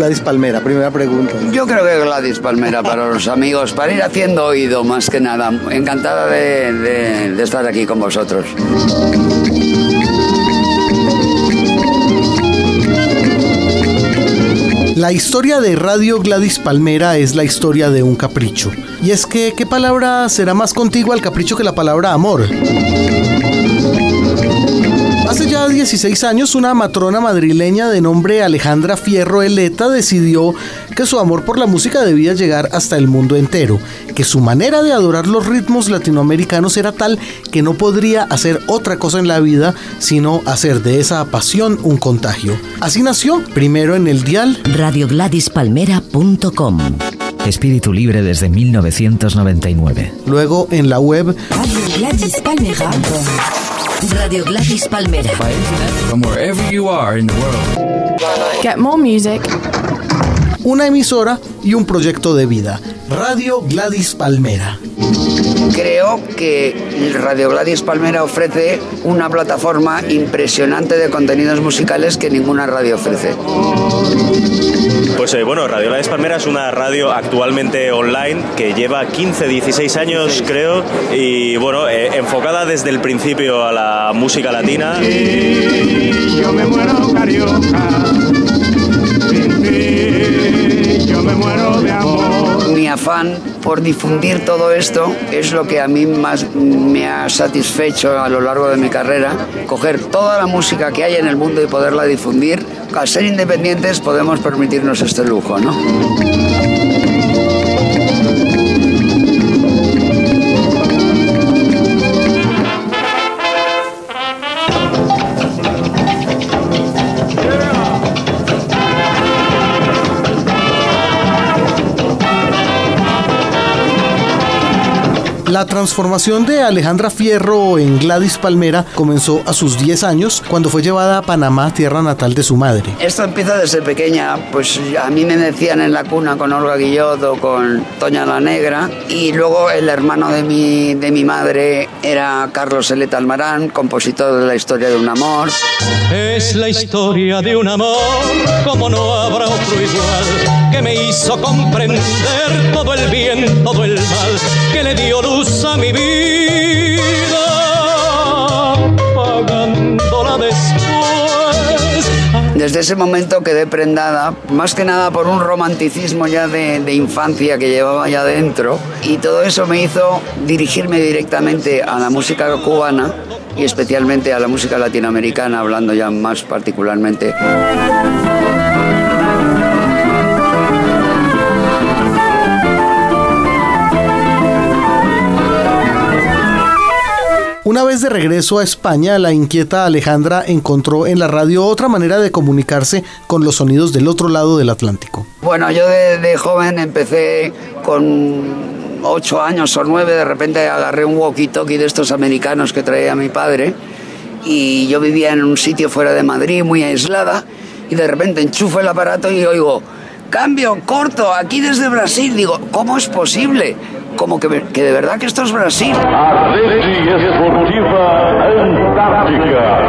Gladys Palmera? Primera pregunta. Yo creo que Gladys Palmera para los amigos, para ir haciendo oído más que nada. Encantada de, de- de estar aquí con vosotros. La historia de Radio Gladys Palmera es la historia de un capricho. Y es que, ¿qué palabra será más contigua al capricho que la palabra amor? Hace ya 16 años, una matrona madrileña de nombre Alejandra Fierro Eleta decidió que su amor por la música debía llegar hasta el mundo entero, que su manera de adorar los ritmos latinoamericanos era tal que no podría hacer otra cosa en la vida sino hacer de esa pasión un contagio. Así nació, primero en el dial radiogradispalmera.com Espíritu libre desde 1999. luego en la web Radio Gladys Palmera. Radio Gladys Palmera. from wherever you are in the world. Get more music una emisora y un proyecto de vida. Radio Gladys Palmera. Creo que Radio Gladys Palmera ofrece una plataforma impresionante de contenidos musicales que ninguna radio ofrece. Pues eh, bueno, Radio La Espalmera es una radio actualmente online que lleva 15, 16 años creo y bueno, eh, enfocada desde el principio a la música latina. yo me muero carioca. Afán por difundir todo esto es lo que a mí más me ha satisfecho a lo largo de mi carrera, coger toda la música que hay en el mundo y poderla difundir. Al ser independientes podemos permitirnos este lujo, ¿no? La transformación de Alejandra Fierro en Gladys Palmera comenzó a sus 10 años cuando fue llevada a Panamá, tierra natal de su madre. Esto empieza desde pequeña, pues a mí me decían en la cuna con Olga Guillot o con Toña la Negra y luego el hermano de mi, de mi madre era Carlos Eleta Almarán, compositor de la historia de un amor. Es la historia de un amor como no habrá otro igual que me hizo comprender todo el bien, todo el mal que le dio luz mi vida, pagándola después. Desde ese momento quedé prendada, más que nada por un romanticismo ya de, de infancia que llevaba ya dentro y todo eso me hizo dirigirme directamente a la música cubana y especialmente a la música latinoamericana, hablando ya más particularmente. Una vez de regreso a España, la inquieta Alejandra encontró en la radio otra manera de comunicarse con los sonidos del otro lado del Atlántico. Bueno, yo de, joven empecé con ocho años o nueve, de repente agarré un walkie-talkie de estos americanos que traía mi padre y yo vivía en un sitio fuera de Madrid, muy aislada, y de repente enchufo el aparato y oigo, cambio, corto, aquí desde Brasil. Digo, ¿cómo es posible? Como que, que de verdad que esto es Brasil. Antártica,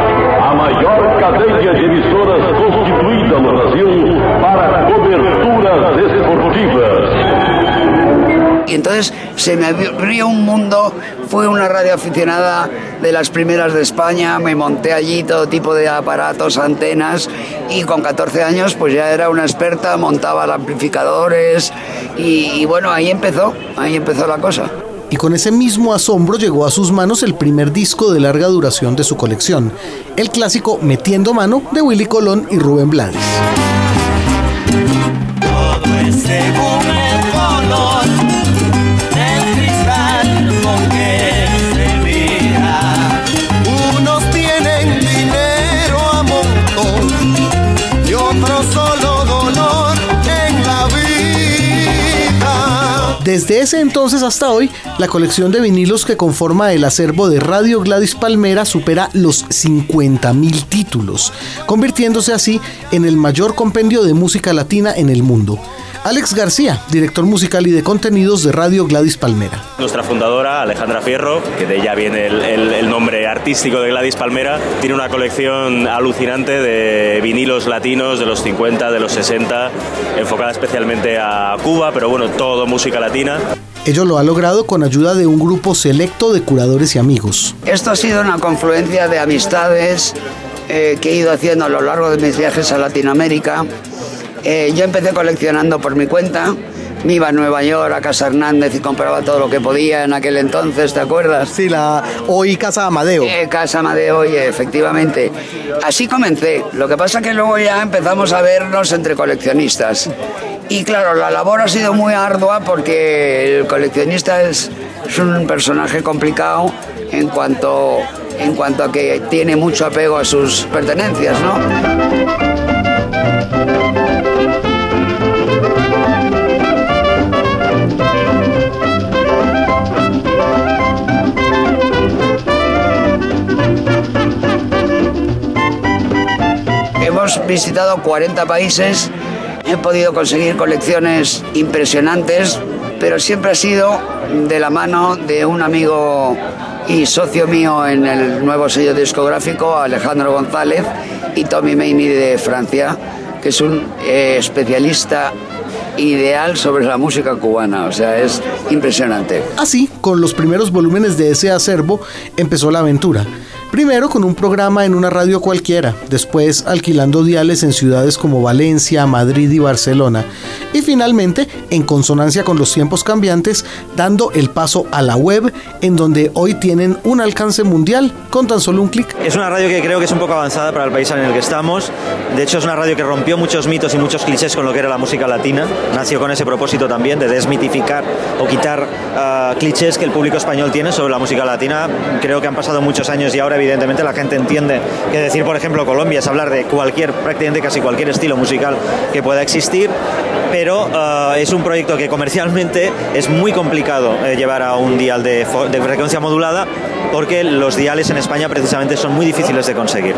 entonces se me abrió un mundo, fue una radio aficionada de las primeras de España, me monté allí todo tipo de aparatos, antenas y con 14 años pues ya era una experta, montaba amplificadores y, y bueno, ahí empezó, ahí empezó la cosa. Y con ese mismo asombro llegó a sus manos el primer disco de larga duración de su colección, el clásico Metiendo Mano de Willy Colón y Rubén Blades. Todo es Desde ese entonces hasta hoy, la colección de vinilos que conforma el acervo de Radio Gladys Palmera supera los 50.000 títulos, convirtiéndose así en el mayor compendio de música latina en el mundo. Alex García, director musical y de contenidos de Radio Gladys Palmera. Nuestra fundadora, Alejandra Fierro, que de ella viene el, el, el, nombre artístico de Gladys Palmera, tiene una colección alucinante de vinilos latinos de los 50, de los 60, enfocada especialmente a Cuba, pero bueno, todo música latina. Ello lo ha logrado con ayuda de un grupo selecto de curadores y amigos. Esto ha sido una confluencia de amistades eh, que he ido haciendo a lo largo de mis viajes a Latinoamérica eh, yo empecé coleccionando por mi cuenta. Me iba a Nueva York, a Casa Hernández y compraba todo lo que podía en aquel entonces, ¿te acuerdas? Sí, la hoy Casa Amadeo. Eh, Casa Amadeo, oye, efectivamente. Así comencé. Lo que pasa que luego ya empezamos a vernos entre coleccionistas. Y claro, la labor ha sido muy ardua porque el coleccionista es, un personaje complicado en cuanto, en cuanto a que tiene mucho apego a sus pertenencias, ¿no? Visitado 40 países, he podido conseguir colecciones impresionantes, pero siempre ha sido de la mano de un amigo y socio mío en el nuevo sello discográfico, Alejandro González, y Tommy Meini de Francia, que es un eh, especialista ideal sobre la música cubana, o sea, es impresionante. Así, con los primeros volúmenes de ese acervo, empezó la aventura. Primero con un programa en una radio cualquiera, después alquilando diales en ciudades como Valencia, Madrid y Barcelona, y finalmente, en consonancia con los tiempos cambiantes, dando el paso a la web, en donde hoy tienen un alcance mundial con tan solo un clic. Es una radio que creo que es un poco avanzada para el país en el que estamos. De hecho, es una radio que rompió muchos mitos y muchos clichés con lo que era la música latina. Nació con ese propósito también de desmitificar o quitar uh, clichés que el público español tiene sobre la música latina. Creo que han pasado muchos años y ahora evidentemente la gente entiende que decir, por ejemplo, Colombia es hablar de cualquier, prácticamente casi cualquier estilo musical que pueda existir, pero uh, es un proyecto que comercialmente es muy complicado eh, llevar a un dial de, de frecuencia modulada porque los diales en España precisamente son muy difíciles de conseguir.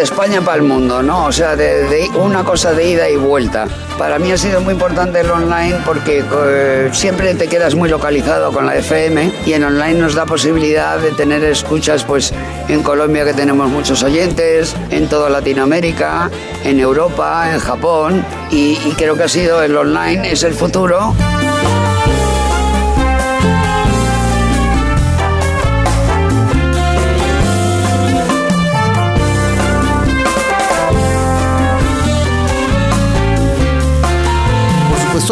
España para el mundo, ¿no? O sea, de, una cosa de ida y vuelta. Para mí ha sido muy importante el online porque eh, siempre te quedas muy localizado con la FM y en online nos da posibilidad de tener escuchas, pues en Colombia que tenemos muchos oyentes, en toda Latinoamérica, en Europa, en Japón y creo que ha sido el online es el futuro.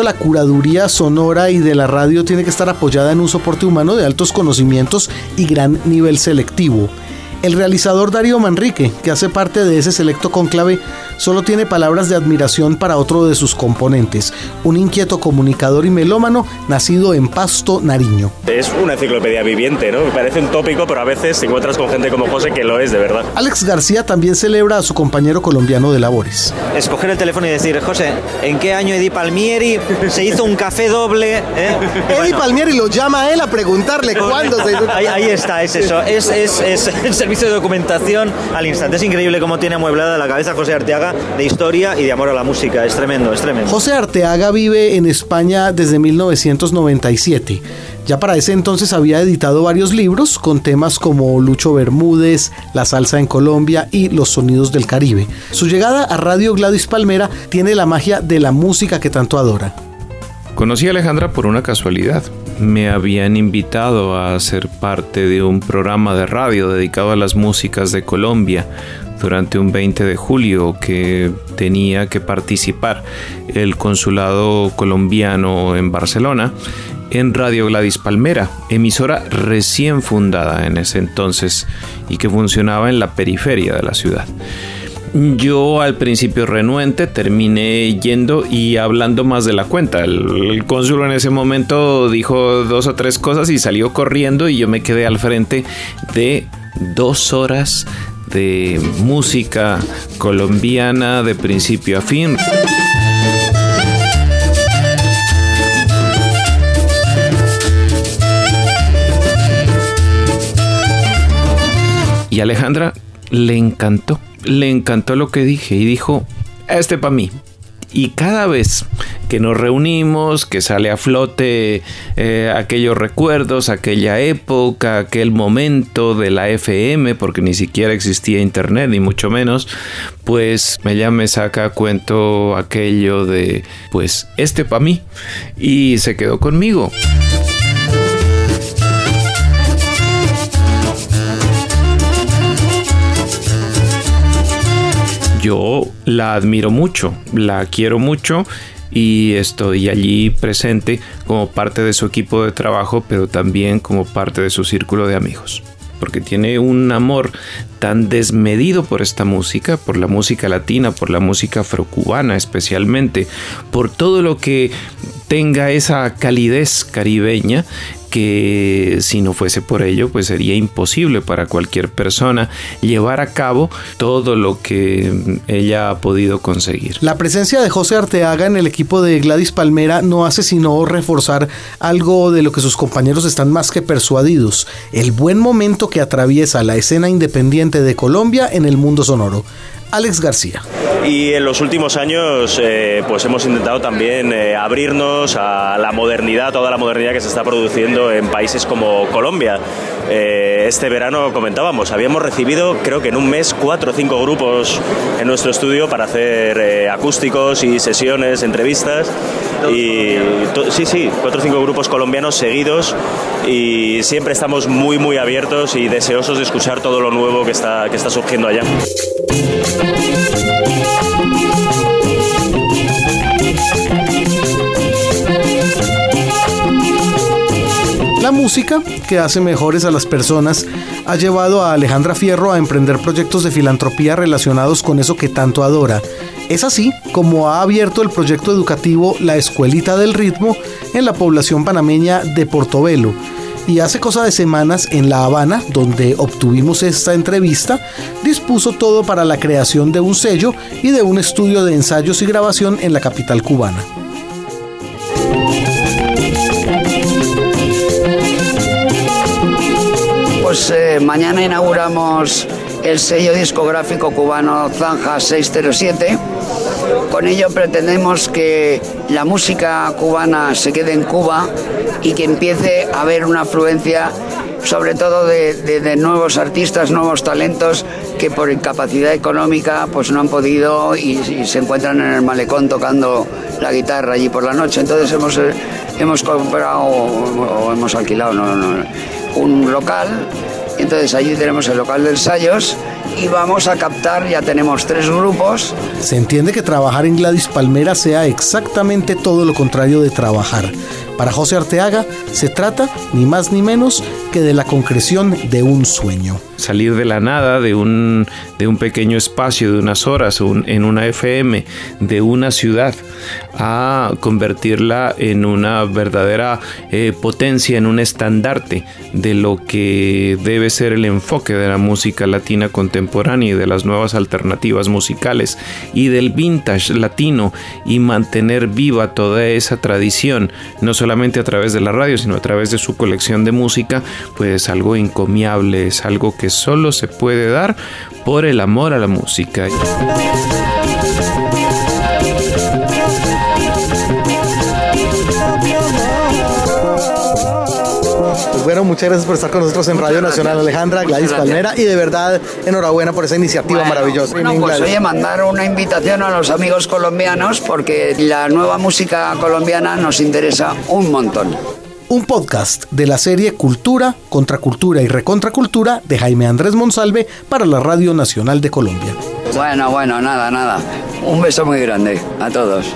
La curaduría sonora y de la radio tiene que estar apoyada en un soporte humano de altos conocimientos y gran nivel selectivo. El realizador Darío Manrique, que hace parte de ese selecto conclave, solo tiene palabras de admiración para otro de sus componentes, un inquieto comunicador y melómano nacido en Pasto, Nariño. Es una enciclopedia viviente, ¿no? Me parece un tópico, pero a veces te encuentras con gente como José que lo es de verdad. Alex García también celebra a su compañero colombiano de labores. Escoger el teléfono y decir, José, ¿en qué año Eddie Palmieri se hizo un café doble? ¿Eh? Eddie bueno. Palmieri lo llama a él a preguntarle cuándo se hizo. Ahí, ahí está, es eso. Es, es, es el servicio de documentación al instante. Es increíble cómo tiene amueblada la cabeza José Arteaga de historia y de amor a la música. Es tremendo, es tremendo. José Arteaga vive en España desde 1997. Ya para ese entonces había editado varios libros con temas como Lucho Bermúdez, La salsa en Colombia y Los sonidos del Caribe. Su llegada a Radio Gladys Palmera tiene la magia de la música que tanto adora. Conocí a Alejandra por una casualidad. Me habían invitado a ser parte de un programa de radio dedicado a las músicas de Colombia durante un 20 de julio que tenía que participar el consulado colombiano en Barcelona en Radio Gladys Palmera, emisora recién fundada en ese entonces y que funcionaba en la periferia de la ciudad. Yo al principio renuente terminé yendo y hablando más de la cuenta. El, el cónsul en ese momento dijo dos o tres cosas y salió corriendo y yo me quedé al frente de dos horas de música colombiana de principio a fin. Y Alejandra le encantó, le encantó lo que dije y dijo, este para mí. Y cada vez que nos reunimos, que sale a flote eh, aquellos recuerdos, aquella época, aquel momento de la FM, porque ni siquiera existía internet, ni mucho menos, pues ella me saca cuento aquello de, pues, este para mí. Y se quedó conmigo. Yo la admiro mucho, la quiero mucho y estoy allí presente como parte de su equipo de trabajo, pero también como parte de su círculo de amigos. Porque tiene un amor tan desmedido por esta música, por la música latina, por la música afrocubana especialmente, por todo lo que tenga esa calidez caribeña que si no fuese por ello, pues sería imposible para cualquier persona llevar a cabo todo lo que ella ha podido conseguir. La presencia de José Arteaga en el equipo de Gladys Palmera no hace sino reforzar algo de lo que sus compañeros están más que persuadidos, el buen momento que atraviesa la escena independiente de Colombia en el mundo sonoro. Alex García. Y en los últimos años eh, pues hemos intentado también eh, abrirnos a la modernidad, toda la modernidad que se está produciendo en países como Colombia. Eh, este verano comentábamos, habíamos recibido creo que en un mes cuatro o cinco grupos en nuestro estudio para hacer acústicos y sesiones, entrevistas. Y sí, sí, cuatro o cinco grupos colombianos seguidos y siempre estamos muy muy abiertos y deseosos de escuchar todo lo nuevo que está, que está surgiendo allá. La música, que hace mejores a las personas, ha llevado a Alejandra Fierro a emprender proyectos de filantropía relacionados con eso que tanto adora. Es así como ha abierto el proyecto educativo La Escuelita del Ritmo en la población panameña de Portobelo. Y hace cosa de semanas en La Habana, donde obtuvimos esta entrevista, dispuso todo para la creación de un sello y de un estudio de ensayos y grabación en la capital cubana. Pues eh, mañana inauguramos el sello discográfico cubano Zanja 607. Con ello pretendemos que la música cubana se quede en Cuba y que empiece a haber una afluencia sobre todo de, nuevos artistas, nuevos talentos que por incapacidad económica pues no han podido y, se encuentran en el malecón tocando la guitarra allí por la noche. Entonces hemos, eh, hemos comprado o, hemos alquilado un local entonces allí tenemos el local de ensayos y vamos a captar, ya tenemos tres grupos. Se entiende que trabajar en Gladys Palmera sea exactamente todo lo contrario de trabajar. Para José Arteaga se trata ni más ni menos que de la concreción de un sueño. Salir de la nada, de un, de un pequeño espacio, de unas horas en una FM, de una ciudad, a convertirla en una verdadera eh, potencia, en un estandarte de lo que debe ser el enfoque de la música latina contemporánea y de las nuevas alternativas musicales y del vintage latino y mantener viva toda esa tradición, no solamente a través de la radio, sino a través de su colección de música, pues algo encomiable, es algo que solo se puede dar por el amor a la música. Muchas gracias por estar con nosotros en Radio Nacional, Alejandra, Gladys Palmera, y de verdad, enhorabuena por esa iniciativa maravillosa. Bueno, pues oye, mandar una invitación a los amigos colombianos porque la nueva música colombiana nos interesa un montón. Un podcast de la serie Cultura, Contracultura y Recontracultura de Jaime Andrés Monsalve para la Radio Nacional de Colombia. Bueno, bueno, nada, nada. Un beso muy grande a todos.